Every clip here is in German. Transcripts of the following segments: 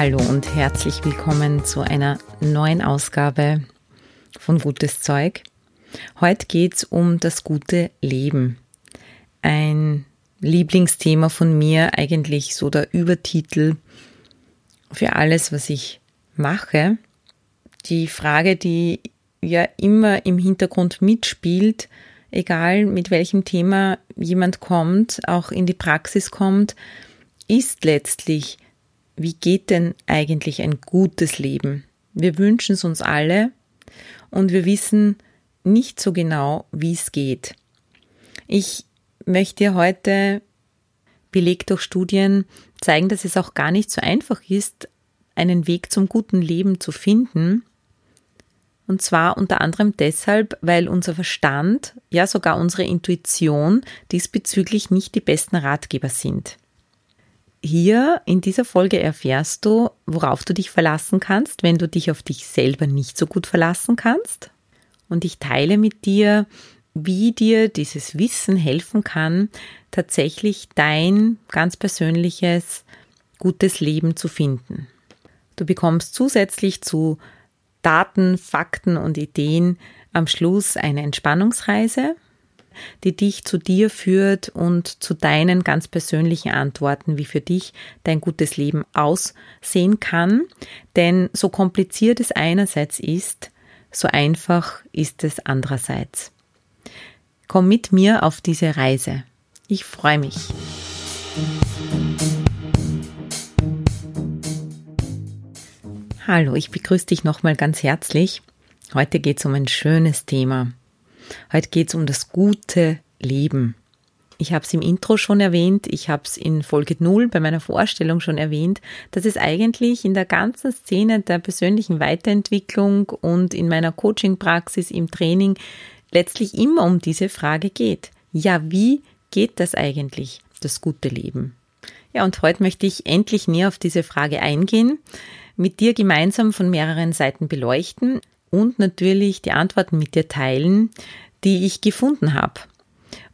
Hallo und herzlich willkommen zu einer neuen Ausgabe von Gutes Zeug. Heute geht es um das gute Leben. Ein Lieblingsthema von mir, eigentlich so der Übertitel für alles, was ich mache. Die Frage, die ja immer im Hintergrund mitspielt, egal mit welchem Thema jemand kommt, auch in die Praxis kommt, ist letztlich, wie geht denn eigentlich ein gutes Leben? Wir wünschen es uns alle und wir wissen nicht so genau, wie es geht. Ich möchte dir heute belegt durch Studien zeigen, dass es auch gar nicht so einfach ist, einen Weg zum guten Leben zu finden. Und zwar unter anderem deshalb, weil unser Verstand, ja sogar unsere Intuition diesbezüglich nicht die besten Ratgeber sind. Hier in dieser Folge erfährst du, worauf du dich verlassen kannst, wenn du dich auf dich selber nicht so gut verlassen kannst. Und ich teile mit dir, wie dir dieses Wissen helfen kann, tatsächlich dein ganz persönliches gutes Leben zu finden. Du bekommst zusätzlich zu Daten, Fakten und Ideen am Schluss eine Entspannungsreise, die dich zu dir führt und zu deinen ganz persönlichen Antworten, wie für dich dein gutes Leben aussehen kann. Denn so kompliziert es einerseits ist, so einfach ist es andererseits. Komm mit mir auf diese Reise. Ich freue mich. Hallo, ich begrüße dich nochmal ganz herzlich. Heute geht es um ein schönes Thema. Heute geht es um das gute Leben. Ich habe es im Intro schon erwähnt, ich habe es in Folge 0 bei meiner Vorstellung schon erwähnt, dass es eigentlich in der ganzen Szene der persönlichen Weiterentwicklung und in meiner Coaching-Praxis im Training letztlich immer um diese Frage geht. Ja, wie geht das eigentlich, das gute Leben? Ja, und heute möchte ich endlich näher auf diese Frage eingehen, mit dir gemeinsam von mehreren Seiten beleuchten und natürlich die Antworten mit dir teilen, die ich gefunden habe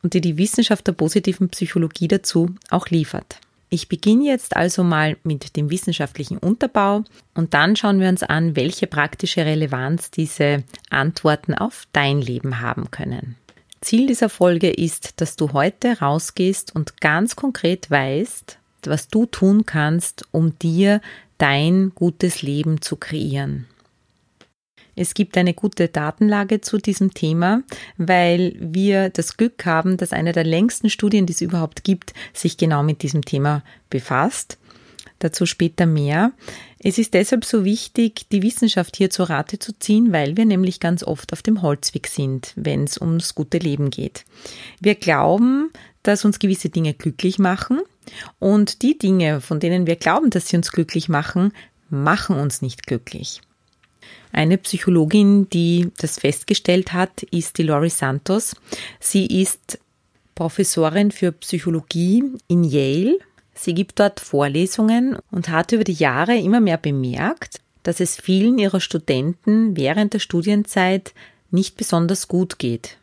und die die Wissenschaft der positiven Psychologie dazu auch liefert. Ich beginne jetzt also mal mit dem wissenschaftlichen Unterbau und dann schauen wir uns an, welche praktische Relevanz diese Antworten auf dein Leben haben können. Ziel dieser Folge ist, dass du heute rausgehst und ganz konkret weißt, was du tun kannst, um dir dein gutes Leben zu kreieren. Es gibt eine gute Datenlage zu diesem Thema, weil wir das Glück haben, dass eine der längsten Studien, die es überhaupt gibt, sich genau mit diesem Thema befasst. Dazu später mehr. Es ist deshalb so wichtig, die Wissenschaft hier zur Rate zu ziehen, weil wir nämlich ganz oft auf dem Holzweg sind, wenn es ums gute Leben geht. Wir glauben, dass uns gewisse Dinge glücklich machen und die Dinge, von denen wir glauben, dass sie uns glücklich machen, machen uns nicht glücklich. Eine Psychologin, die das festgestellt hat, ist die Lori Santos. Sie ist Professorin für Psychologie in Yale. Sie gibt dort Vorlesungen und hat über die Jahre immer mehr bemerkt, dass es vielen ihrer Studenten während der Studienzeit nicht besonders gut geht.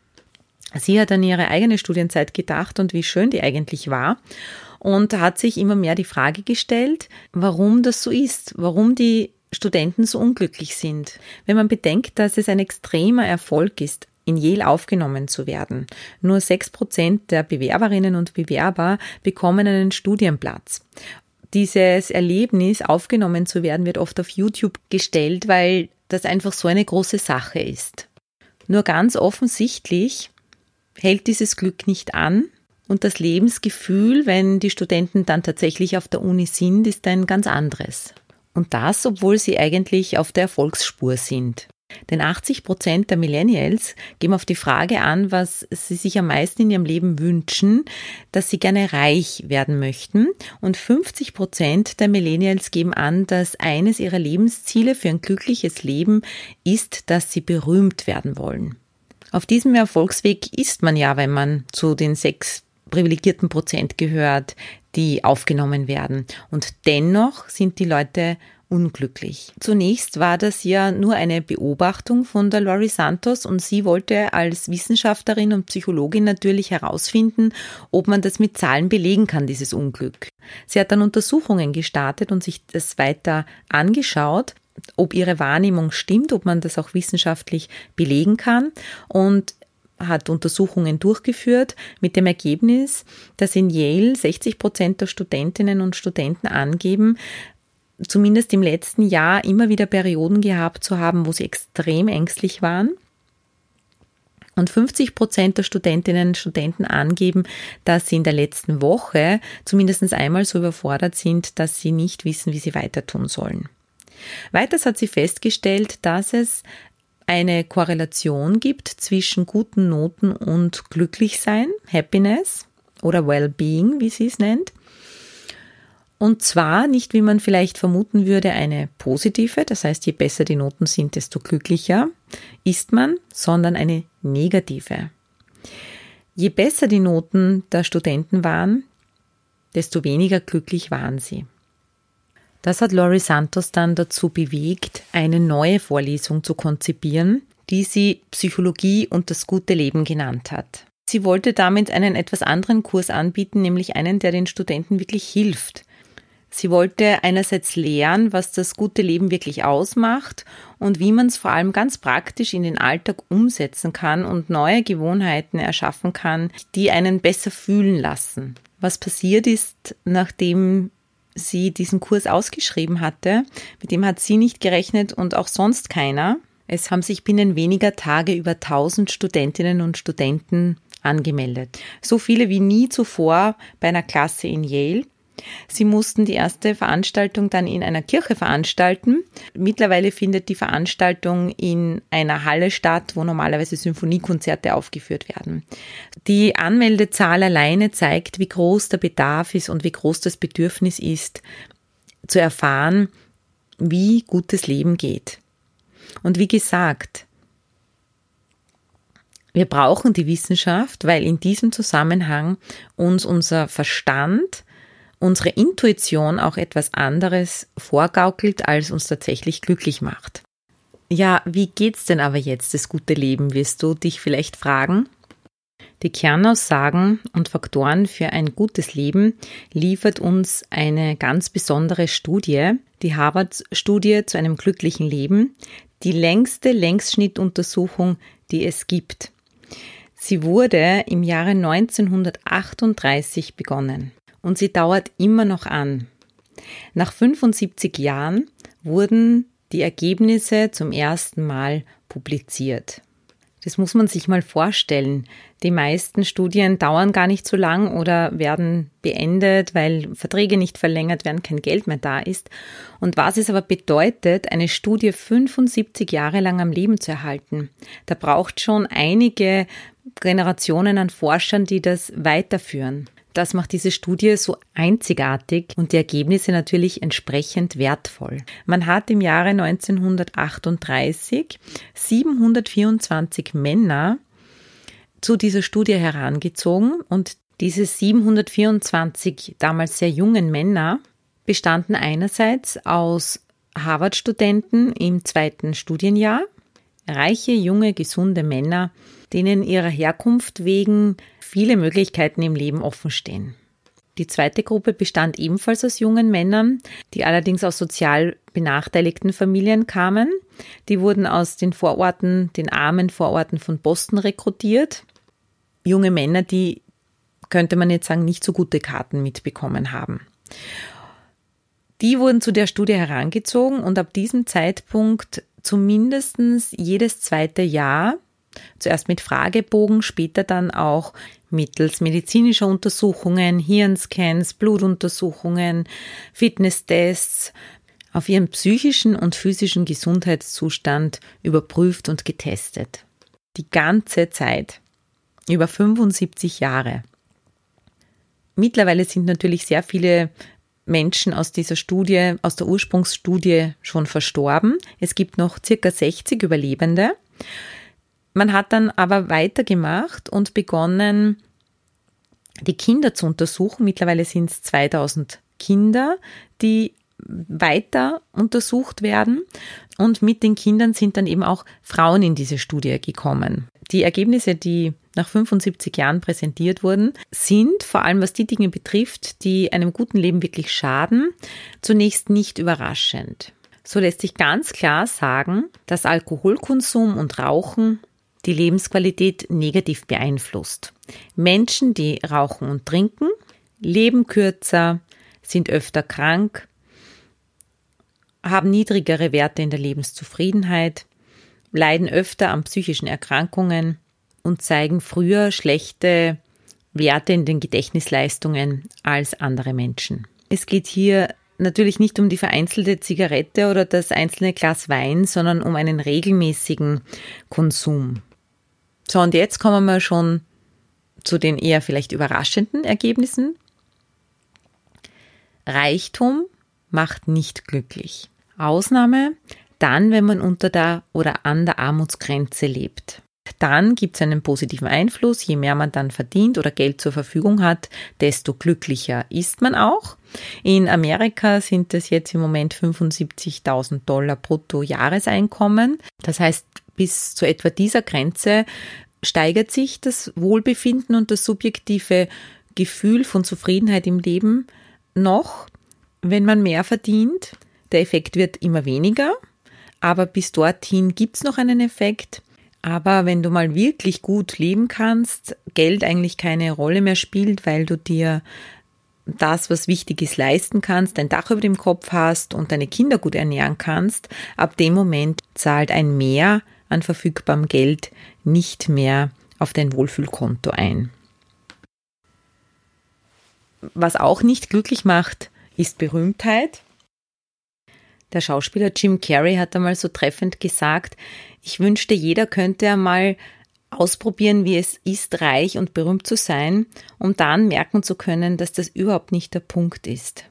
Sie hat an ihre eigene Studienzeit gedacht und wie schön die eigentlich war und hat sich immer mehr die Frage gestellt, warum das so ist, warum die Studenten so unglücklich sind. Wenn man bedenkt, dass es ein extremer Erfolg ist, in Yale aufgenommen zu werden. Nur sechs Prozent der Bewerberinnen und Bewerber bekommen einen Studienplatz. Dieses Erlebnis, aufgenommen zu werden, wird oft auf YouTube gestellt, weil das einfach so eine große Sache ist. Nur ganz offensichtlich hält dieses Glück nicht an und das Lebensgefühl, wenn die Studenten dann tatsächlich auf der Uni sind, ist ein ganz anderes. Und das, obwohl sie eigentlich auf der Erfolgsspur sind. Denn 80 Prozent der Millennials geben auf die Frage an, was sie sich am meisten in ihrem Leben wünschen, dass sie gerne reich werden möchten. Und 50 Prozent der Millennials geben an, dass eines ihrer Lebensziele für ein glückliches Leben ist, dass sie berühmt werden wollen. Auf diesem Erfolgsweg ist man ja, wenn man zu den sechs privilegierten Prozent gehört, die aufgenommen werden. Und dennoch sind die Leute unglücklich. Zunächst war das ja nur eine Beobachtung von der Lori Santos und sie wollte als Wissenschaftlerin und Psychologin natürlich herausfinden, ob man das mit Zahlen belegen kann, dieses Unglück. Sie hat dann Untersuchungen gestartet und sich das weiter angeschaut ob ihre Wahrnehmung stimmt, ob man das auch wissenschaftlich belegen kann und hat Untersuchungen durchgeführt mit dem Ergebnis, dass in Yale 60 Prozent der Studentinnen und Studenten angeben, zumindest im letzten Jahr immer wieder Perioden gehabt zu haben, wo sie extrem ängstlich waren. Und 50 Prozent der Studentinnen und Studenten angeben, dass sie in der letzten Woche zumindest einmal so überfordert sind, dass sie nicht wissen, wie sie weiter tun sollen. Weiters hat sie festgestellt, dass es eine Korrelation gibt zwischen guten Noten und Glücklichsein, Happiness oder Well-being, wie sie es nennt. Und zwar nicht, wie man vielleicht vermuten würde, eine positive, das heißt, je besser die Noten sind, desto glücklicher ist man, sondern eine negative. Je besser die Noten der Studenten waren, desto weniger glücklich waren sie. Das hat Laurie Santos dann dazu bewegt, eine neue Vorlesung zu konzipieren, die sie Psychologie und das gute Leben genannt hat. Sie wollte damit einen etwas anderen Kurs anbieten, nämlich einen, der den Studenten wirklich hilft. Sie wollte einerseits lernen, was das gute Leben wirklich ausmacht und wie man es vor allem ganz praktisch in den Alltag umsetzen kann und neue Gewohnheiten erschaffen kann, die einen besser fühlen lassen. Was passiert ist, nachdem sie diesen Kurs ausgeschrieben hatte. Mit dem hat sie nicht gerechnet und auch sonst keiner. Es haben sich binnen weniger Tage über 1000 Studentinnen und Studenten angemeldet. So viele wie nie zuvor bei einer Klasse in Yale. Sie mussten die erste Veranstaltung dann in einer Kirche veranstalten. Mittlerweile findet die Veranstaltung in einer Halle statt, wo normalerweise Symphoniekonzerte aufgeführt werden. Die Anmeldezahl alleine zeigt, wie groß der Bedarf ist und wie groß das Bedürfnis ist, zu erfahren, wie gutes Leben geht. Und wie gesagt, wir brauchen die Wissenschaft, weil in diesem Zusammenhang uns unser Verstand unsere Intuition auch etwas anderes vorgaukelt, als uns tatsächlich glücklich macht. Ja, wie geht's denn aber jetzt, das gute Leben, wirst du dich vielleicht fragen? Die Kernaussagen und Faktoren für ein gutes Leben liefert uns eine ganz besondere Studie, die Harvard-Studie zu einem glücklichen Leben, die längste Längsschnittuntersuchung, die es gibt. Sie wurde im Jahre 1938 begonnen und sie dauert immer noch an. Nach 75 Jahren wurden die Ergebnisse zum ersten Mal publiziert. Das muss man sich mal vorstellen. Die meisten Studien dauern gar nicht so lang oder werden beendet, weil Verträge nicht verlängert werden, kein Geld mehr da ist. Und was es aber bedeutet, eine Studie 75 Jahre lang am Leben zu erhalten, da braucht schon einige Generationen an Forschern, die das weiterführen. Das macht diese Studie so einzigartig und die Ergebnisse natürlich entsprechend wertvoll. Man hat im Jahre 1938 724 Männer zu dieser Studie herangezogen und diese 724 damals sehr jungen Männer bestanden einerseits aus Harvard-Studenten im zweiten Studienjahr, reiche, junge, gesunde Männer, denen ihrer Herkunft wegen viele Möglichkeiten im Leben offenstehen. Die zweite Gruppe bestand ebenfalls aus jungen Männern, die allerdings aus sozial benachteiligten Familien kamen. Die wurden aus den Vororten, den armen Vororten von Boston rekrutiert. Junge Männer, die, könnte man jetzt sagen, nicht so gute Karten mitbekommen haben. Die wurden zu der Studie herangezogen und ab diesem Zeitpunkt zumindest jedes zweite Jahr Zuerst mit Fragebogen, später dann auch mittels medizinischer Untersuchungen, Hirnscans, Blutuntersuchungen, Fitnesstests, auf ihren psychischen und physischen Gesundheitszustand überprüft und getestet. Die ganze Zeit. Über 75 Jahre. Mittlerweile sind natürlich sehr viele Menschen aus dieser Studie, aus der Ursprungsstudie schon verstorben. Es gibt noch circa 60 Überlebende. Man hat dann aber weitergemacht und begonnen, die Kinder zu untersuchen. Mittlerweile sind es 2000 Kinder, die weiter untersucht werden. Und mit den Kindern sind dann eben auch Frauen in diese Studie gekommen. Die Ergebnisse, die nach 75 Jahren präsentiert wurden, sind, vor allem was die Dinge betrifft, die einem guten Leben wirklich schaden, zunächst nicht überraschend. So lässt sich ganz klar sagen, dass Alkoholkonsum und Rauchen die Lebensqualität negativ beeinflusst. Menschen, die rauchen und trinken, leben kürzer, sind öfter krank, haben niedrigere Werte in der Lebenszufriedenheit, leiden öfter an psychischen Erkrankungen und zeigen früher schlechte Werte in den Gedächtnisleistungen als andere Menschen. Es geht hier natürlich nicht um die vereinzelte Zigarette oder das einzelne Glas Wein, sondern um einen regelmäßigen Konsum. So, und jetzt kommen wir schon zu den eher vielleicht überraschenden Ergebnissen. Reichtum macht nicht glücklich. Ausnahme dann, wenn man unter der oder an der Armutsgrenze lebt. Dann gibt es einen positiven Einfluss. Je mehr man dann verdient oder Geld zur Verfügung hat, desto glücklicher ist man auch. In Amerika sind es jetzt im Moment 75.000 Dollar brutto Jahreseinkommen. Das heißt, bis zu etwa dieser Grenze steigert sich das Wohlbefinden und das subjektive Gefühl von Zufriedenheit im Leben noch, wenn man mehr verdient. Der Effekt wird immer weniger, aber bis dorthin gibt es noch einen Effekt. Aber wenn du mal wirklich gut leben kannst, Geld eigentlich keine Rolle mehr spielt, weil du dir das, was wichtig ist, leisten kannst, ein Dach über dem Kopf hast und deine Kinder gut ernähren kannst, ab dem Moment zahlt ein Mehr an verfügbarem Geld nicht mehr auf dein Wohlfühlkonto ein. Was auch nicht glücklich macht, ist Berühmtheit. Der Schauspieler Jim Carrey hat einmal so treffend gesagt, ich wünschte, jeder könnte einmal ausprobieren, wie es ist, reich und berühmt zu sein, um dann merken zu können, dass das überhaupt nicht der Punkt ist.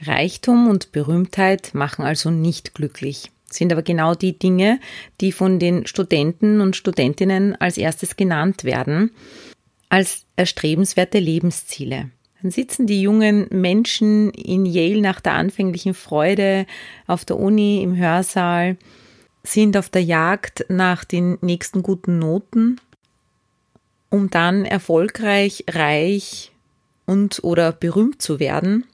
Reichtum und Berühmtheit machen also nicht glücklich, sind aber genau die Dinge, die von den Studenten und Studentinnen als erstes genannt werden, als erstrebenswerte Lebensziele. Dann sitzen die jungen Menschen in Yale nach der anfänglichen Freude auf der Uni im Hörsaal, sind auf der Jagd nach den nächsten guten Noten, um dann erfolgreich, reich und oder berühmt zu werden.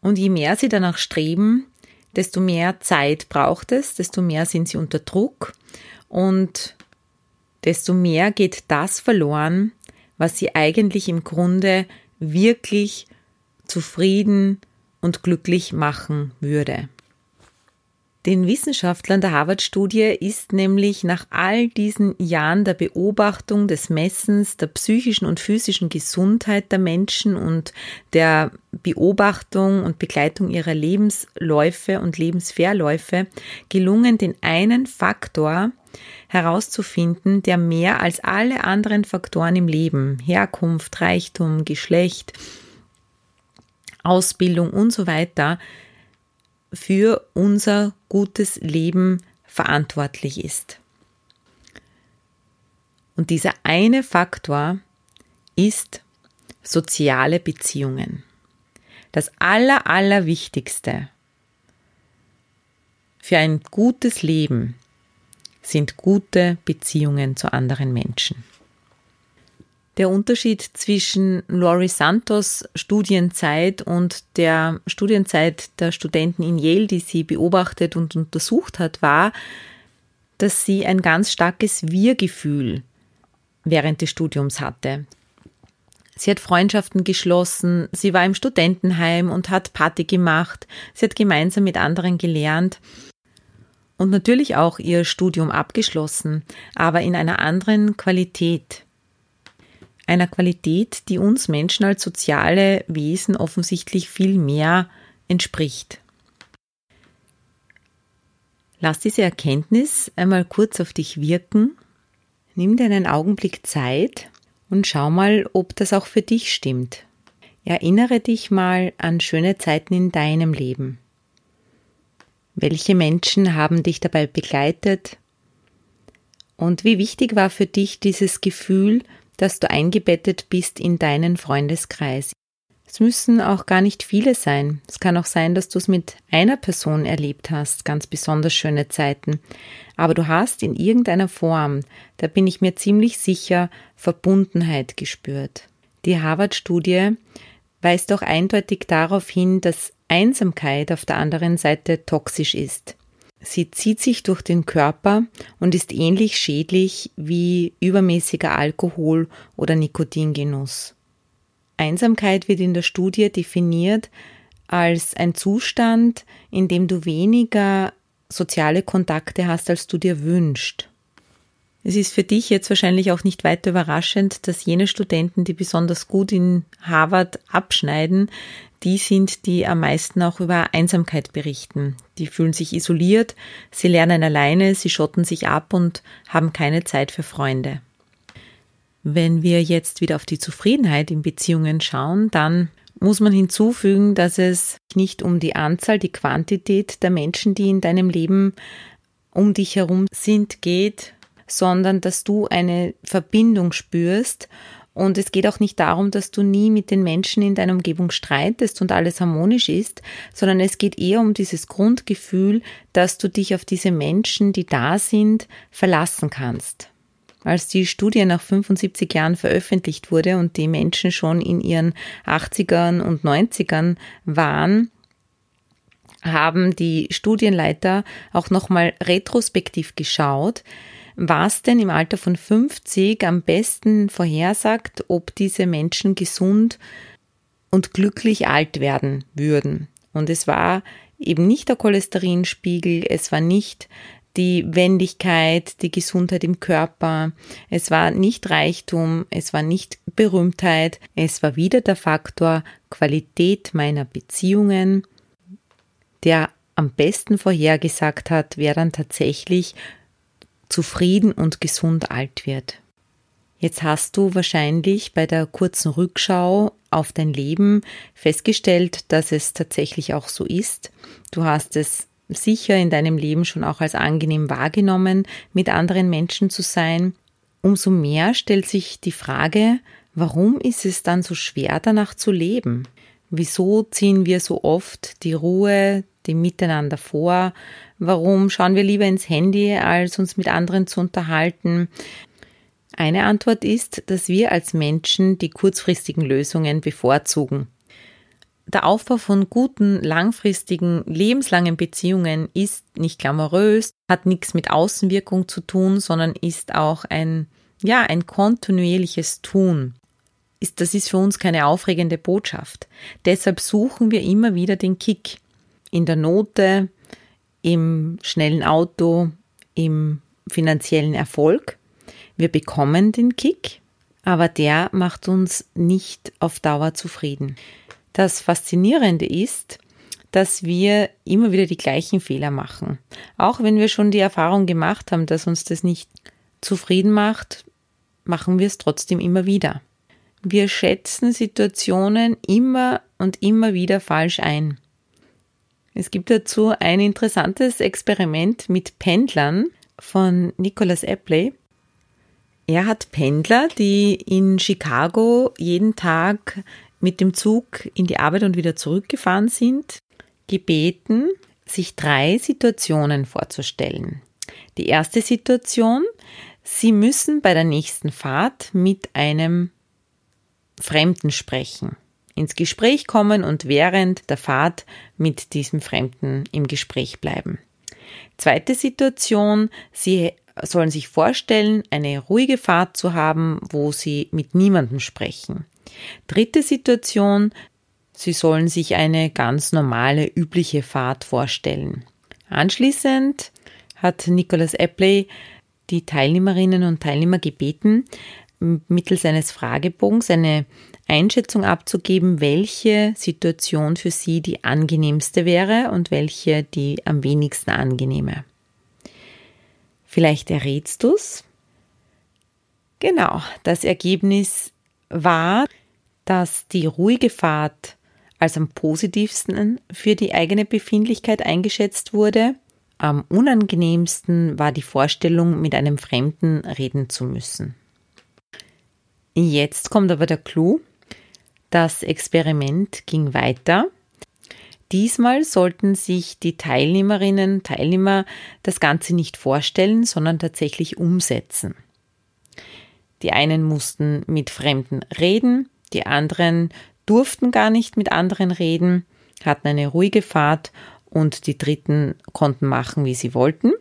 Und je mehr sie danach streben, desto mehr Zeit braucht es, desto mehr sind sie unter Druck und desto mehr geht das verloren, was sie eigentlich im Grunde wirklich zufrieden und glücklich machen würde. Den Wissenschaftlern der Harvard-Studie ist nämlich nach all diesen Jahren der Beobachtung, des Messens, der psychischen und physischen Gesundheit der Menschen und der Beobachtung und Begleitung ihrer Lebensläufe und Lebensverläufe gelungen, den einen Faktor herauszufinden, der mehr als alle anderen Faktoren im Leben, Herkunft, Reichtum, Geschlecht, Ausbildung und so weiter, für unser gutes Leben verantwortlich ist. Und dieser eine Faktor ist soziale Beziehungen. Das Aller, Allerwichtigste für ein gutes Leben sind gute Beziehungen zu anderen Menschen. Der Unterschied zwischen Laurie Santos Studienzeit und der Studienzeit der Studenten in Yale, die sie beobachtet und untersucht hat, war, dass sie ein ganz starkes Wir-Gefühl während des Studiums hatte. Sie hat Freundschaften geschlossen, sie war im Studentenheim und hat Party gemacht, sie hat gemeinsam mit anderen gelernt und natürlich auch ihr Studium abgeschlossen, aber in einer anderen Qualität einer Qualität, die uns Menschen als soziale Wesen offensichtlich viel mehr entspricht. Lass diese Erkenntnis einmal kurz auf dich wirken. Nimm dir einen Augenblick Zeit und schau mal, ob das auch für dich stimmt. Erinnere dich mal an schöne Zeiten in deinem Leben. Welche Menschen haben dich dabei begleitet? Und wie wichtig war für dich dieses Gefühl, dass du eingebettet bist in deinen Freundeskreis? Es müssen auch gar nicht viele sein. Es kann auch sein, dass du es mit einer Person erlebt hast, ganz besonders schöne Zeiten. Aber du hast in irgendeiner Form, da bin ich mir ziemlich sicher, Verbundenheit gespürt. Die Harvard-Studie weist auch eindeutig darauf hin, dass Einsamkeit auf der anderen Seite toxisch ist. Sie zieht sich durch den Körper und ist ähnlich schädlich wie übermäßiger Alkohol oder Nikotingenuss. Einsamkeit wird in der Studie definiert als ein Zustand, in dem du weniger soziale Kontakte hast, als du dir wünschst. Es ist für dich jetzt wahrscheinlich auch nicht weiter überraschend, dass jene Studenten, die besonders gut in Harvard abschneiden, die sind, die am meisten auch über Einsamkeit berichten. Die fühlen sich isoliert, sie lernen alleine, sie schotten sich ab und haben keine Zeit für Freunde. Wenn wir jetzt wieder auf die Zufriedenheit in Beziehungen schauen, dann muss man hinzufügen, dass es nicht um die Anzahl, die Quantität der Menschen, die in deinem Leben um dich herum sind, geht, sondern dass du eine Verbindung spürst und es geht auch nicht darum, dass du nie mit den Menschen in deiner Umgebung streitest und alles harmonisch ist, sondern es geht eher um dieses Grundgefühl, dass du dich auf diese Menschen, die da sind, verlassen kannst. Als die Studie nach 75 Jahren veröffentlicht wurde und die Menschen schon in ihren 80ern und 90ern waren, haben die Studienleiter auch nochmal retrospektiv geschaut, was denn im Alter von 50 am besten vorhersagt, ob diese Menschen gesund und glücklich alt werden würden. Und es war eben nicht der Cholesterinspiegel, es war nicht die Wendigkeit, die Gesundheit im Körper. Es war nicht Reichtum, es war nicht Berühmtheit, es war wieder der Faktor Qualität meiner Beziehungen, der am besten vorhergesagt hat, wer dann tatsächlich zufrieden und gesund alt wird. Jetzt hast du wahrscheinlich bei der kurzen Rückschau auf dein Leben festgestellt, dass es tatsächlich auch so ist. Du hast es sicher in deinem Leben schon auch als angenehm wahrgenommen, mit anderen Menschen zu sein. Umso mehr stellt sich die Frage, warum ist es dann so schwer danach zu leben? Wieso ziehen wir so oft die Ruhe, dem Miteinander vor? Warum schauen wir lieber ins Handy, als uns mit anderen zu unterhalten? Eine Antwort ist, dass wir als Menschen die kurzfristigen Lösungen bevorzugen. Der Aufbau von guten, langfristigen, lebenslangen Beziehungen ist nicht glamourös, hat nichts mit Außenwirkung zu tun, sondern ist auch ein, ja, ein kontinuierliches Tun. Ist, das ist für uns keine aufregende Botschaft. Deshalb suchen wir immer wieder den Kick. In der Note, im schnellen Auto, im finanziellen Erfolg. Wir bekommen den Kick, aber der macht uns nicht auf Dauer zufrieden. Das Faszinierende ist, dass wir immer wieder die gleichen Fehler machen. Auch wenn wir schon die Erfahrung gemacht haben, dass uns das nicht zufrieden macht, machen wir es trotzdem immer wieder. Wir schätzen Situationen immer und immer wieder falsch ein. Es gibt dazu ein interessantes Experiment mit Pendlern von Nicholas Epley. Er hat Pendler, die in Chicago jeden Tag mit dem Zug in die Arbeit und wieder zurückgefahren sind, gebeten, sich drei Situationen vorzustellen. Die erste Situation, Sie müssen bei der nächsten Fahrt mit einem Fremden sprechen, ins Gespräch kommen und während der Fahrt mit diesem Fremden im Gespräch bleiben. Zweite Situation, Sie sollen sich vorstellen, eine ruhige Fahrt zu haben, wo Sie mit niemandem sprechen. Dritte Situation, Sie sollen sich eine ganz normale, übliche Fahrt vorstellen. Anschließend hat Nicholas Epley die Teilnehmerinnen und Teilnehmer gebeten, mittels eines Fragebogens eine Einschätzung abzugeben, welche Situation für sie die angenehmste wäre und welche die am wenigsten angenehme. Vielleicht errätst du's. Genau, das Ergebnis war, dass die ruhige Fahrt als am positivsten für die eigene Befindlichkeit eingeschätzt wurde. Am unangenehmsten war die Vorstellung, mit einem Fremden reden zu müssen. Jetzt kommt aber der Clou. Das Experiment ging weiter. Diesmal sollten sich die Teilnehmerinnen, Teilnehmer das Ganze nicht vorstellen, sondern tatsächlich umsetzen. Die einen mussten mit Fremden reden, die anderen durften gar nicht mit anderen reden, hatten eine ruhige Fahrt und die Dritten konnten machen, wie sie wollten.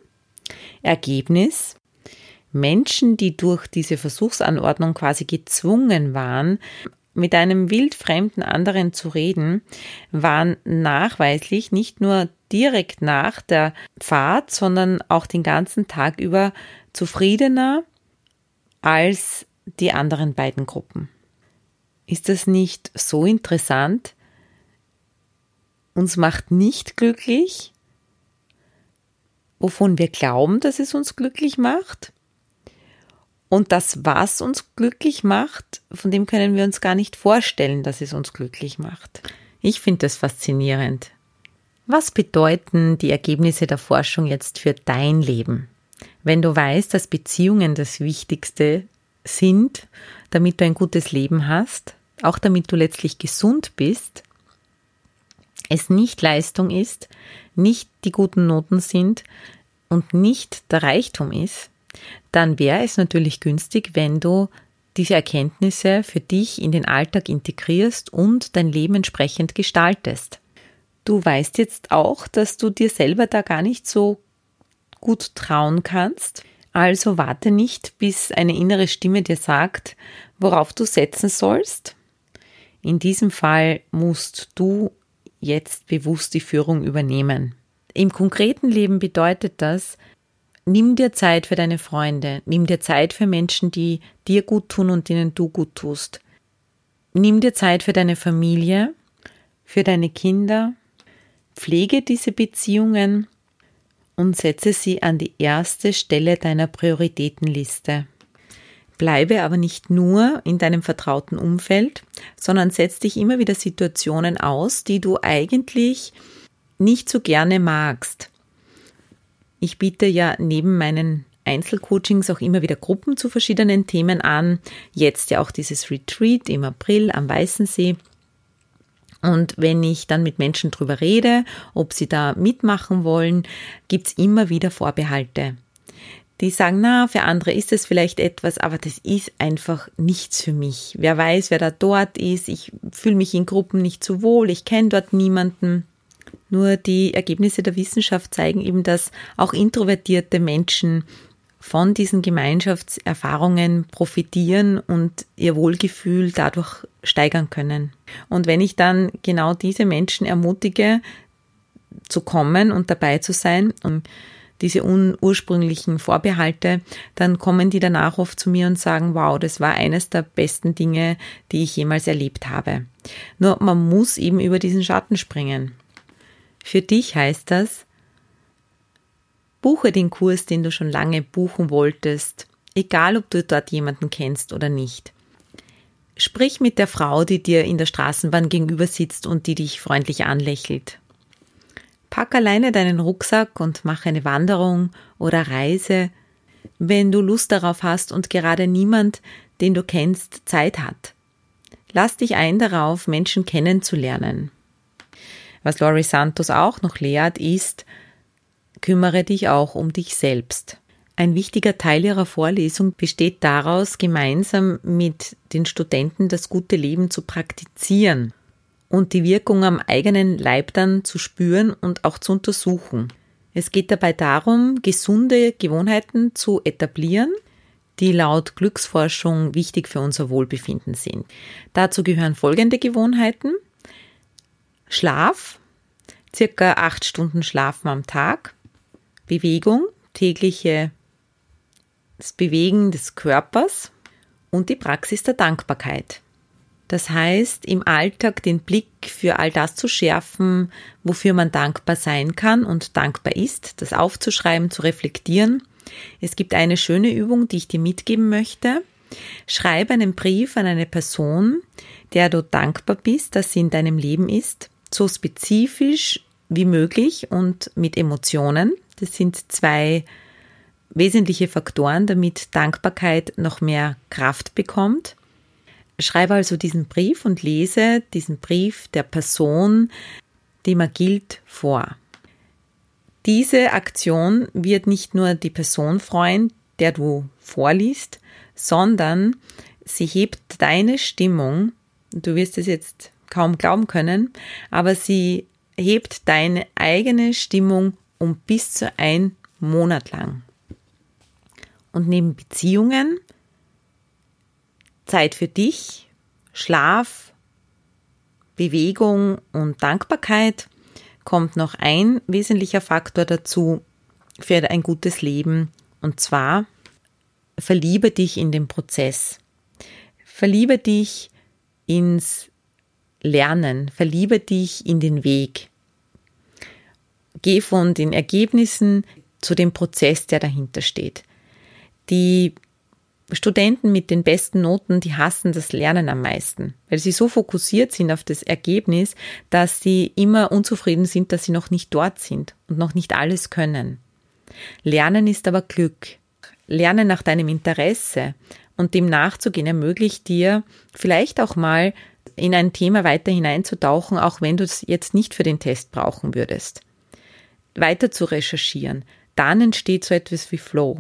Ergebnis Menschen, die durch diese Versuchsanordnung quasi gezwungen waren, mit einem wildfremden anderen zu reden, waren nachweislich nicht nur direkt nach der Fahrt, sondern auch den ganzen Tag über zufriedener als die anderen beiden Gruppen. Ist das nicht so interessant? Uns macht nicht glücklich, wovon wir glauben, dass es uns glücklich macht. Und das, was uns glücklich macht, von dem können wir uns gar nicht vorstellen, dass es uns glücklich macht. Ich finde das faszinierend. Was bedeuten die Ergebnisse der Forschung jetzt für dein Leben? Wenn du weißt, dass Beziehungen das Wichtigste sind, damit du ein gutes Leben hast, auch damit du letztlich gesund bist, es nicht Leistung ist, nicht die guten Noten sind und nicht der Reichtum ist, dann wäre es natürlich günstig, wenn du diese Erkenntnisse für dich in den Alltag integrierst und dein Leben entsprechend gestaltest. Du weißt jetzt auch, dass du dir selber da gar nicht so gut trauen kannst. Also warte nicht, bis eine innere Stimme dir sagt, worauf du setzen sollst. In diesem Fall musst du jetzt bewusst die Führung übernehmen. Im konkreten Leben bedeutet das, nimm dir Zeit für deine Freunde, nimm dir Zeit für Menschen, die dir gut tun und denen du gut tust. Nimm dir Zeit für deine Familie, für deine Kinder, pflege diese Beziehungen und setze sie an die erste Stelle deiner Prioritätenliste. Bleibe aber nicht nur in deinem vertrauten Umfeld, sondern setz dich immer wieder Situationen aus, die du eigentlich nicht so gerne magst. Ich biete ja neben meinen Einzelcoachings auch immer wieder Gruppen zu verschiedenen Themen an. Jetzt ja auch dieses Retreat im April am Weißensee. Und wenn ich dann mit Menschen drüber rede, ob sie da mitmachen wollen, gibt's immer wieder Vorbehalte. Die sagen, na, für andere ist es vielleicht etwas, aber das ist einfach nichts für mich. Wer weiß, wer da dort ist, ich fühle mich in Gruppen nicht so wohl, ich kenne dort niemanden. Nur die Ergebnisse der Wissenschaft zeigen eben, dass auch introvertierte Menschen von diesen Gemeinschaftserfahrungen profitieren und ihr Wohlgefühl dadurch steigern können. Und wenn ich dann genau diese Menschen ermutige, zu kommen und dabei zu sein und diese ursprünglichen Vorbehalte, dann kommen die danach oft zu mir und sagen, wow, das war eines der besten Dinge, die ich jemals erlebt habe. Nur man muss eben über diesen Schatten springen. Für dich heißt das, buche den Kurs, den du schon lange buchen wolltest, egal ob du dort jemanden kennst oder nicht. Sprich mit der Frau, die dir in der Straßenbahn gegenüber sitzt und die dich freundlich anlächelt. Pack alleine deinen Rucksack und mach eine Wanderung oder Reise, wenn du Lust darauf hast und gerade niemand, den du kennst, Zeit hat. Lass dich ein darauf, Menschen kennenzulernen. Was Laurie Santos auch noch lehrt, ist, kümmere dich auch um dich selbst. Ein wichtiger Teil ihrer Vorlesung besteht daraus, gemeinsam mit den Studenten das gute Leben zu praktizieren und die Wirkung am eigenen Leib dann zu spüren und auch zu untersuchen. Es geht dabei darum, gesunde Gewohnheiten zu etablieren, die laut Glücksforschung wichtig für unser Wohlbefinden sind. Dazu gehören folgende Gewohnheiten. Schlaf, circa acht Stunden Schlafen am Tag, Bewegung, tägliche das Bewegen des Körpers. Und die Praxis der Dankbarkeit. Das heißt, im Alltag den Blick für all das zu schärfen, wofür man dankbar sein kann und dankbar ist, das aufzuschreiben, zu reflektieren. Es gibt eine schöne Übung, die ich dir mitgeben möchte. Schreibe einen Brief an eine Person, der du dankbar bist, dass sie in deinem Leben ist, so spezifisch wie möglich und mit Emotionen. Das sind zwei wesentliche Faktoren, damit Dankbarkeit noch mehr Kraft bekommt. Schreibe also diesen Brief und lese diesen Brief der Person, die man gilt, vor. Diese Aktion wird nicht nur die Person freuen, der du vorliest, sondern sie hebt deine Stimmung, du wirst es jetzt kaum glauben können, aber sie hebt deine eigene Stimmung um bis zu ein Monat lang. Und neben Beziehungen, Zeit für dich, Schlaf, Bewegung und Dankbarkeit kommt noch ein wesentlicher Faktor dazu für ein gutes Leben und zwar verliebe dich in den Prozess. Verliebe dich ins Lernen, verliebe dich in den Weg. Geh von den Ergebnissen zu dem Prozess, der dahinter steht. Die Studenten mit den besten Noten, die hassen das Lernen am meisten, weil sie so fokussiert sind auf das Ergebnis, dass sie immer unzufrieden sind, dass sie noch nicht dort sind und noch nicht alles können. Lernen ist aber Glück. Lernen nach deinem Interesse und dem nachzugehen ermöglicht dir vielleicht auch mal in ein Thema weiter hineinzutauchen, auch wenn du es jetzt nicht für den Test brauchen würdest. Weiter zu recherchieren. Dann entsteht so etwas wie Flow.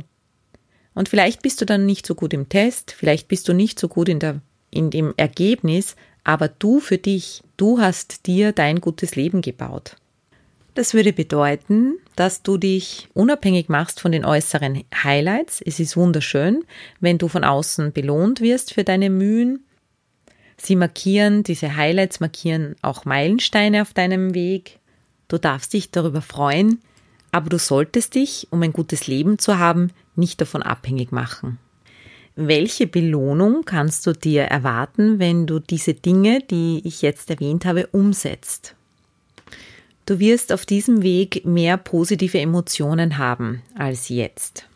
Und vielleicht bist du dann nicht so gut im Test, vielleicht bist du nicht so gut in, der, in dem Ergebnis, aber du für dich, du hast dir dein gutes Leben gebaut. Das würde bedeuten, dass du dich unabhängig machst von den äußeren Highlights. Es ist wunderschön, wenn du von außen belohnt wirst für deine Mühen. Sie markieren, diese Highlights markieren auch Meilensteine auf deinem Weg. Du darfst dich darüber freuen, aber du solltest dich, um ein gutes Leben zu haben, nicht davon abhängig machen. Welche Belohnung kannst du dir erwarten, wenn du diese Dinge, die ich jetzt erwähnt habe, umsetzt? Du wirst auf diesem Weg mehr positive Emotionen haben als jetzt.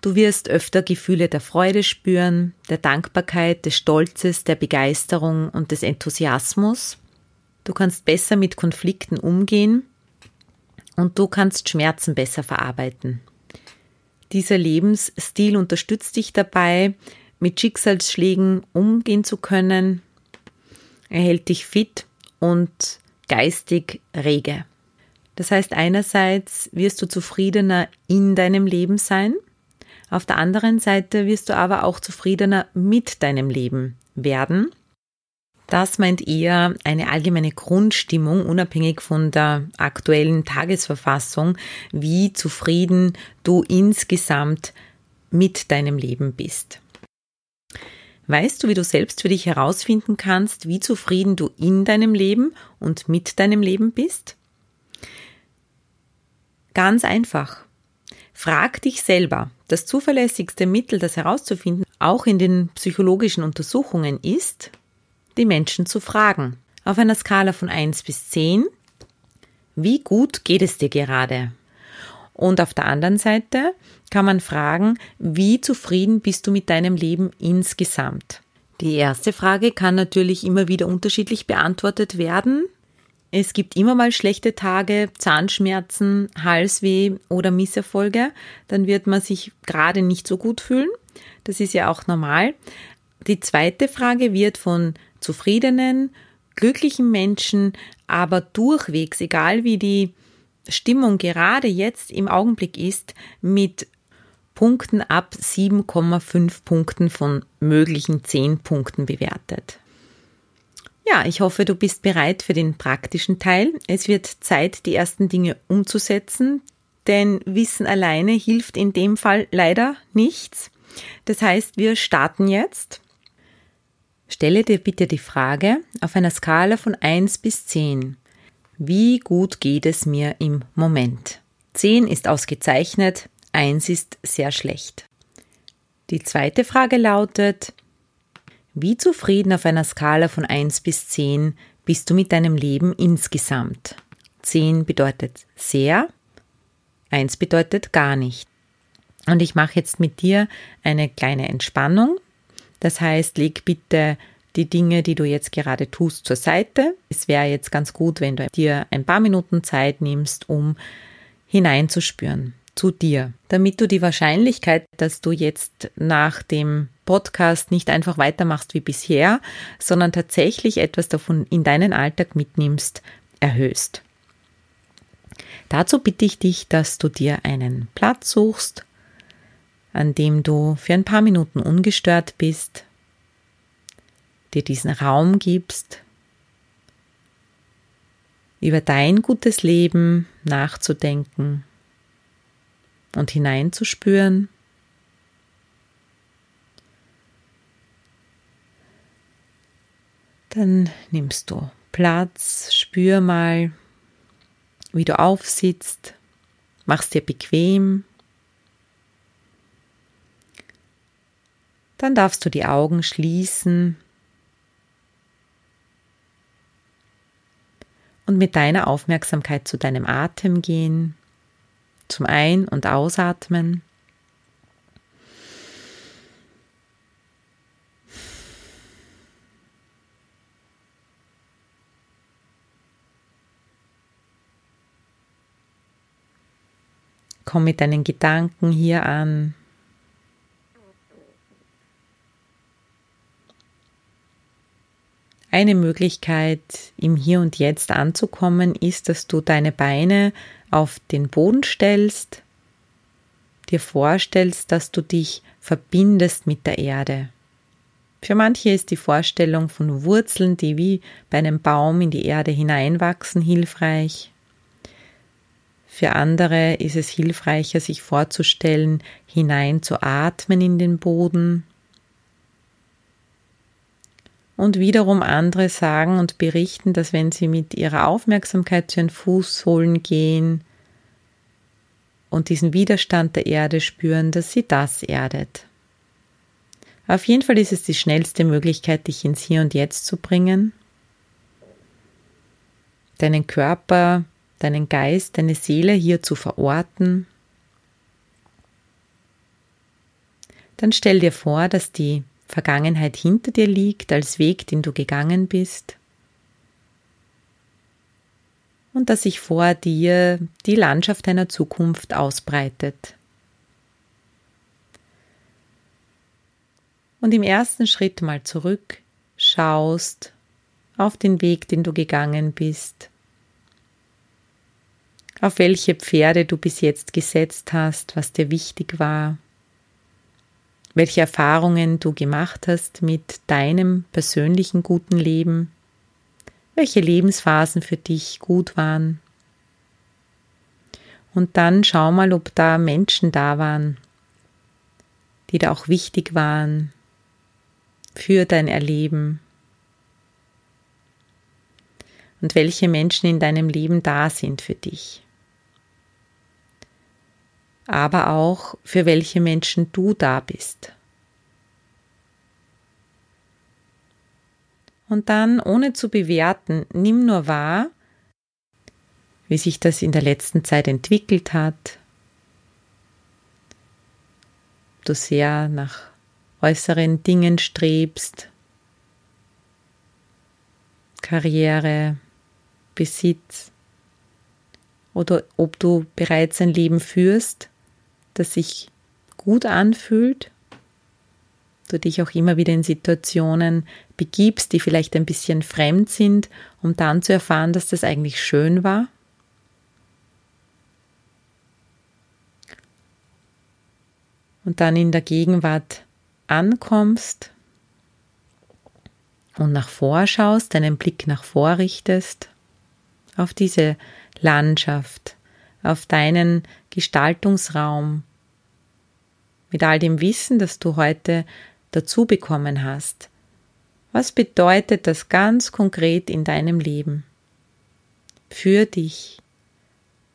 Du wirst öfter Gefühle der Freude spüren, der Dankbarkeit, des Stolzes, der Begeisterung und des Enthusiasmus. Du kannst besser mit Konflikten umgehen und du kannst Schmerzen besser verarbeiten. Dieser Lebensstil unterstützt dich dabei, mit Schicksalsschlägen umgehen zu können. Er hält dich fit und geistig rege. Das heißt, einerseits wirst du zufriedener in deinem Leben sein, auf der anderen Seite wirst du aber auch zufriedener mit deinem Leben werden das meint eher eine allgemeine Grundstimmung, unabhängig von der aktuellen Tagesverfassung, wie zufrieden du insgesamt mit deinem Leben bist. Weißt du, wie du selbst für dich herausfinden kannst, wie zufrieden du in deinem Leben und mit deinem Leben bist? Ganz einfach. Frag dich selber. Das zuverlässigste Mittel, das herauszufinden, auch in den psychologischen Untersuchungen ist, die Menschen zu fragen. Auf einer Skala von 1 bis 10, wie gut geht es dir gerade? Und auf der anderen Seite kann man fragen, wie zufrieden bist du mit deinem Leben insgesamt? Die erste Frage kann natürlich immer wieder unterschiedlich beantwortet werden. Es gibt immer mal schlechte Tage, Zahnschmerzen, Halsweh oder Misserfolge. Dann wird man sich gerade nicht so gut fühlen. Das ist ja auch normal. Die zweite Frage wird von zufriedenen, glücklichen Menschen, aber durchwegs, egal wie die Stimmung gerade jetzt im Augenblick ist, mit Punkten ab 7,5 Punkten von möglichen 10 Punkten bewertet. Ja, ich hoffe, du bist bereit für den praktischen Teil. Es wird Zeit, die ersten Dinge umzusetzen, denn Wissen alleine hilft in dem Fall leider nichts. Das heißt, wir starten jetzt. Stelle dir bitte die Frage auf einer Skala von 1 bis 10. Wie gut geht es mir im Moment? 10 ist ausgezeichnet, 1 ist sehr schlecht. Die zweite Frage lautet, wie zufrieden auf einer Skala von 1 bis 10 bist du mit deinem Leben insgesamt? 10 bedeutet sehr, 1 bedeutet gar nicht. Und ich mache jetzt mit dir eine kleine Entspannung. Das heißt, leg bitte die Dinge, die du jetzt gerade tust, zur Seite. Es wäre jetzt ganz gut, wenn du dir ein paar Minuten Zeit nimmst, um hineinzuspüren zu dir, damit du die Wahrscheinlichkeit, dass du jetzt nach dem Podcast nicht einfach weitermachst wie bisher, sondern tatsächlich etwas davon in deinen Alltag mitnimmst, erhöhst. Dazu bitte ich dich, dass du dir einen Platz suchst, an dem du für ein paar Minuten ungestört bist, dir diesen Raum gibst, über dein gutes Leben nachzudenken und hineinzuspüren. Dann nimmst du Platz, spür mal, wie du aufsitzt, machst dir bequem. Dann darfst du die Augen schließen und mit deiner Aufmerksamkeit zu deinem Atem gehen, zum Ein- und Ausatmen. Komm mit deinen Gedanken hier an. Eine Möglichkeit, im Hier und Jetzt anzukommen, ist, dass du deine Beine auf den Boden stellst, dir vorstellst, dass du dich verbindest mit der Erde. Für manche ist die Vorstellung von Wurzeln, die wie bei einem Baum in die Erde hineinwachsen, hilfreich. Für andere ist es hilfreicher, sich vorzustellen, hinein zu atmen in den Boden. Und wiederum andere sagen und berichten, dass wenn sie mit ihrer Aufmerksamkeit zu den Fußsohlen gehen und diesen Widerstand der Erde spüren, dass sie das erdet. Auf jeden Fall ist es die schnellste Möglichkeit, dich ins Hier und Jetzt zu bringen, deinen Körper deinen Geist, deine Seele hier zu verorten, dann stell dir vor, dass die Vergangenheit hinter dir liegt als Weg, den du gegangen bist. Und dass sich vor dir die Landschaft deiner Zukunft ausbreitet. Und im ersten Schritt mal zurück schaust auf den Weg, den du gegangen bist, auf welche Pferde du bis jetzt gesetzt hast, was dir wichtig war, welche Erfahrungen du gemacht hast mit deinem persönlichen guten Leben, welche Lebensphasen für dich gut waren. Und dann schau mal, ob da Menschen da waren, die da auch wichtig waren für dein Erleben. Und welche Menschen in deinem Leben da sind für dich aber auch für welche Menschen du da bist. Und dann, ohne zu bewerten, nimm nur wahr, wie sich das in der letzten Zeit entwickelt hat. Du sehr nach äußeren Dingen strebst, Karriere, Besitz, oder ob du bereits ein Leben führst, das sich gut anfühlt, du dich auch immer wieder in Situationen begibst, die vielleicht ein bisschen fremd sind, um dann zu erfahren, dass das eigentlich schön war. Und dann in der Gegenwart ankommst und nach vorschaust, deinen Blick nach vorrichtest auf diese Landschaft, auf deinen Gestaltungsraum, mit all dem Wissen, das du heute dazu bekommen hast. Was bedeutet das ganz konkret in deinem Leben? Für dich.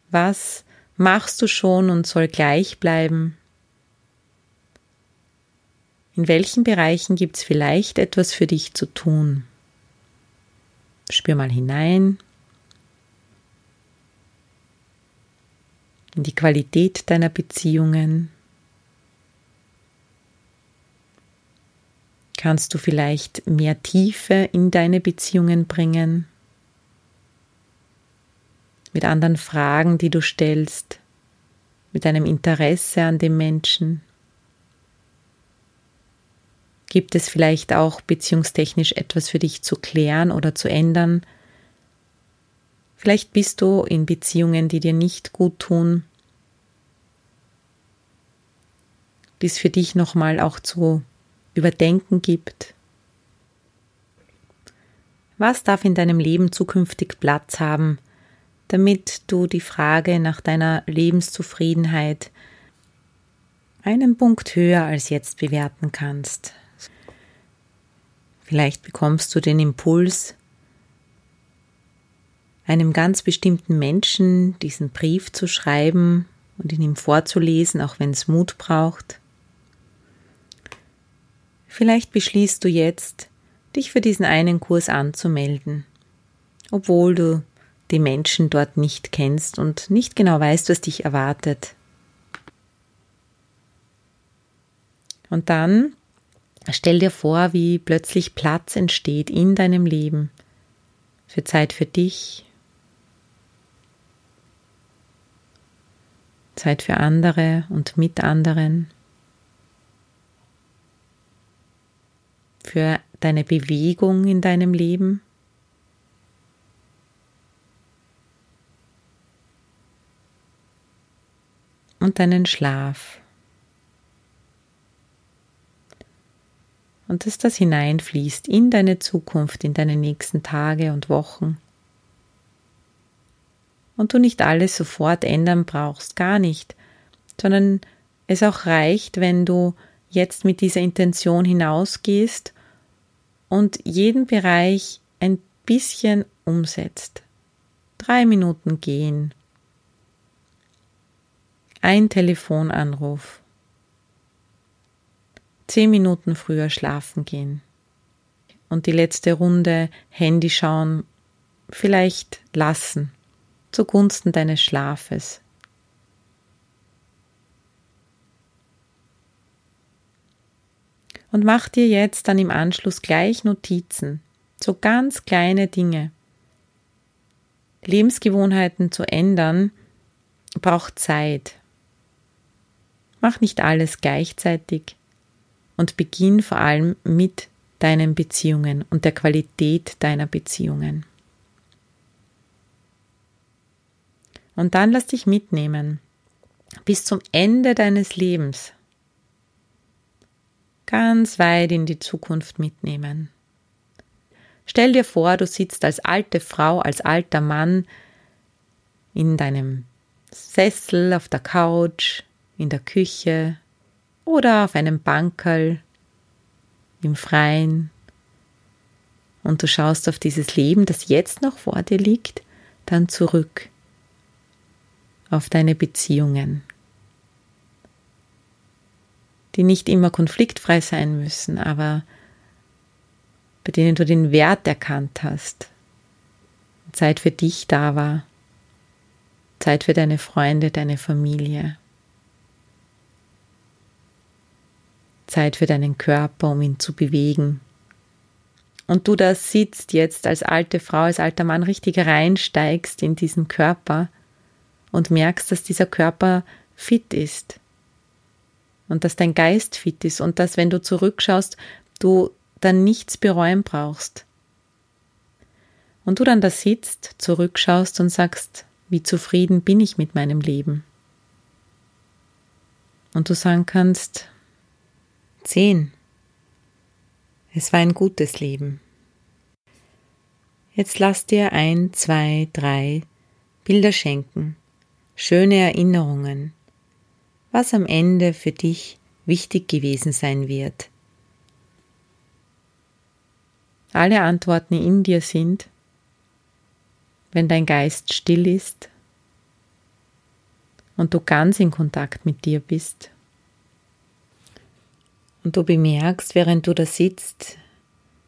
Was machst du schon und soll gleich bleiben? In welchen Bereichen gibt es vielleicht etwas für dich zu tun? Spür mal hinein. In die Qualität deiner Beziehungen, kannst du vielleicht mehr Tiefe in deine Beziehungen bringen? Mit anderen Fragen, die du stellst, mit deinem Interesse an dem Menschen? Gibt es vielleicht auch beziehungstechnisch etwas für dich zu klären oder zu ändern? Vielleicht bist du in Beziehungen, die dir nicht gut tun, die es für dich nochmal auch zu überdenken gibt. Was darf in deinem Leben zukünftig Platz haben, damit du die Frage nach deiner Lebenszufriedenheit einen Punkt höher als jetzt bewerten kannst? Vielleicht bekommst du den Impuls, einem ganz bestimmten Menschen diesen Brief zu schreiben und ihn ihm vorzulesen, auch wenn es Mut braucht. Vielleicht beschließt du jetzt, dich für diesen einen Kurs anzumelden, obwohl du die Menschen dort nicht kennst und nicht genau weißt, was dich erwartet. Und dann stell dir vor, wie plötzlich Platz entsteht in deinem Leben für Zeit für dich, Zeit für andere und mit anderen. Für deine Bewegung in deinem Leben. Und deinen Schlaf. Und dass das hineinfließt in deine Zukunft, in deine nächsten Tage und Wochen. Und du nicht alles sofort ändern brauchst, gar nicht, sondern es auch reicht, wenn du jetzt mit dieser Intention hinausgehst und jeden Bereich ein bisschen umsetzt. Drei Minuten gehen. Ein Telefonanruf. Zehn Minuten früher schlafen gehen. Und die letzte Runde Handy schauen vielleicht lassen zugunsten deines Schlafes. Und mach dir jetzt dann im Anschluss gleich Notizen, so ganz kleine Dinge. Lebensgewohnheiten zu ändern braucht Zeit. Mach nicht alles gleichzeitig und beginn vor allem mit deinen Beziehungen und der Qualität deiner Beziehungen. Und dann lass dich mitnehmen bis zum Ende deines Lebens ganz weit in die Zukunft mitnehmen. Stell dir vor, du sitzt als alte Frau, als alter Mann in deinem Sessel, auf der Couch, in der Küche oder auf einem Bankerl im Freien und du schaust auf dieses Leben, das jetzt noch vor dir liegt, dann zurück auf deine Beziehungen, die nicht immer konfliktfrei sein müssen, aber bei denen du den Wert erkannt hast, Zeit für dich da war, Zeit für deine Freunde, deine Familie, Zeit für deinen Körper, um ihn zu bewegen. Und du da sitzt jetzt als alte Frau, als alter Mann richtig reinsteigst in diesen Körper und merkst, dass dieser Körper fit ist, und dass dein Geist fit ist und dass, wenn du zurückschaust, du dann nichts bereuen brauchst. Und du dann da sitzt, zurückschaust und sagst, wie zufrieden bin ich mit meinem Leben. Und du sagen kannst, zehn. Es war ein gutes Leben. Jetzt lass dir ein, zwei, drei Bilder schenken, schöne Erinnerungen, was am Ende für dich wichtig gewesen sein wird. Alle Antworten in dir sind, wenn dein Geist still ist und du ganz in Kontakt mit dir bist. Und du bemerkst, während du da sitzt,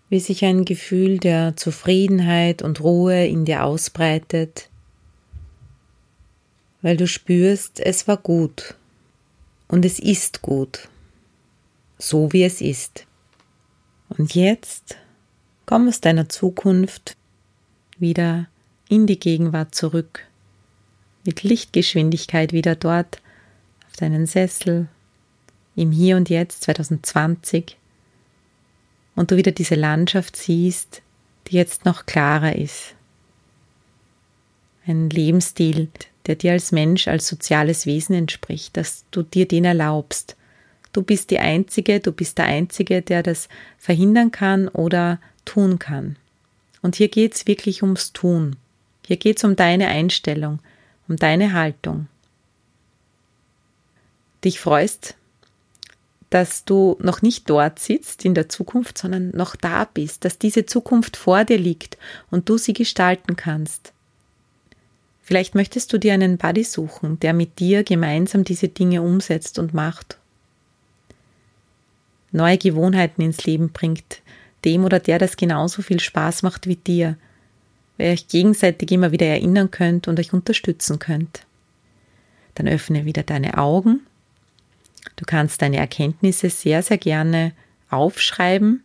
wie sich ein Gefühl der Zufriedenheit und Ruhe in dir ausbreitet, weil du spürst, es war gut und es ist gut, so wie es ist. Und jetzt komm aus deiner Zukunft wieder in die Gegenwart zurück, mit Lichtgeschwindigkeit wieder dort auf deinen Sessel, im Hier und Jetzt 2020 und du wieder diese Landschaft siehst, die jetzt noch klarer ist. Ein Lebensstil, der dir als Mensch, als soziales Wesen entspricht, dass du dir den erlaubst. Du bist die Einzige, du bist der Einzige, der das verhindern kann oder tun kann. Und hier geht es wirklich ums Tun. Hier geht es um deine Einstellung, um deine Haltung. Dich freust, dass du noch nicht dort sitzt in der Zukunft, sondern noch da bist, dass diese Zukunft vor dir liegt und du sie gestalten kannst. Vielleicht möchtest du dir einen Buddy suchen, der mit dir gemeinsam diese Dinge umsetzt und macht. Neue Gewohnheiten ins Leben bringt, dem oder der das genauso viel Spaß macht wie dir, wer euch gegenseitig immer wieder erinnern könnt und euch unterstützen könnt. Dann öffne wieder deine Augen Du kannst deine Erkenntnisse sehr, sehr gerne aufschreiben.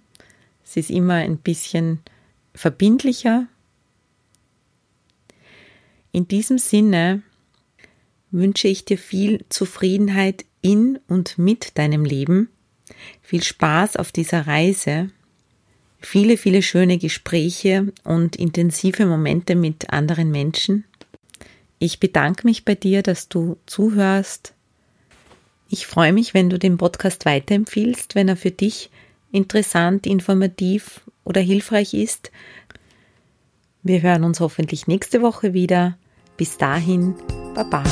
Es ist immer ein bisschen verbindlicher. In diesem Sinne wünsche ich dir viel Zufriedenheit in und mit deinem Leben, viel Spaß auf dieser Reise, viele, viele schöne Gespräche und intensive Momente mit anderen Menschen. Ich bedanke mich bei dir, dass du zuhörst, ich freue mich, wenn du den Podcast weiterempfiehlst, wenn er für dich interessant, informativ oder hilfreich ist. Wir hören uns hoffentlich nächste Woche wieder. Bis dahin, Baba.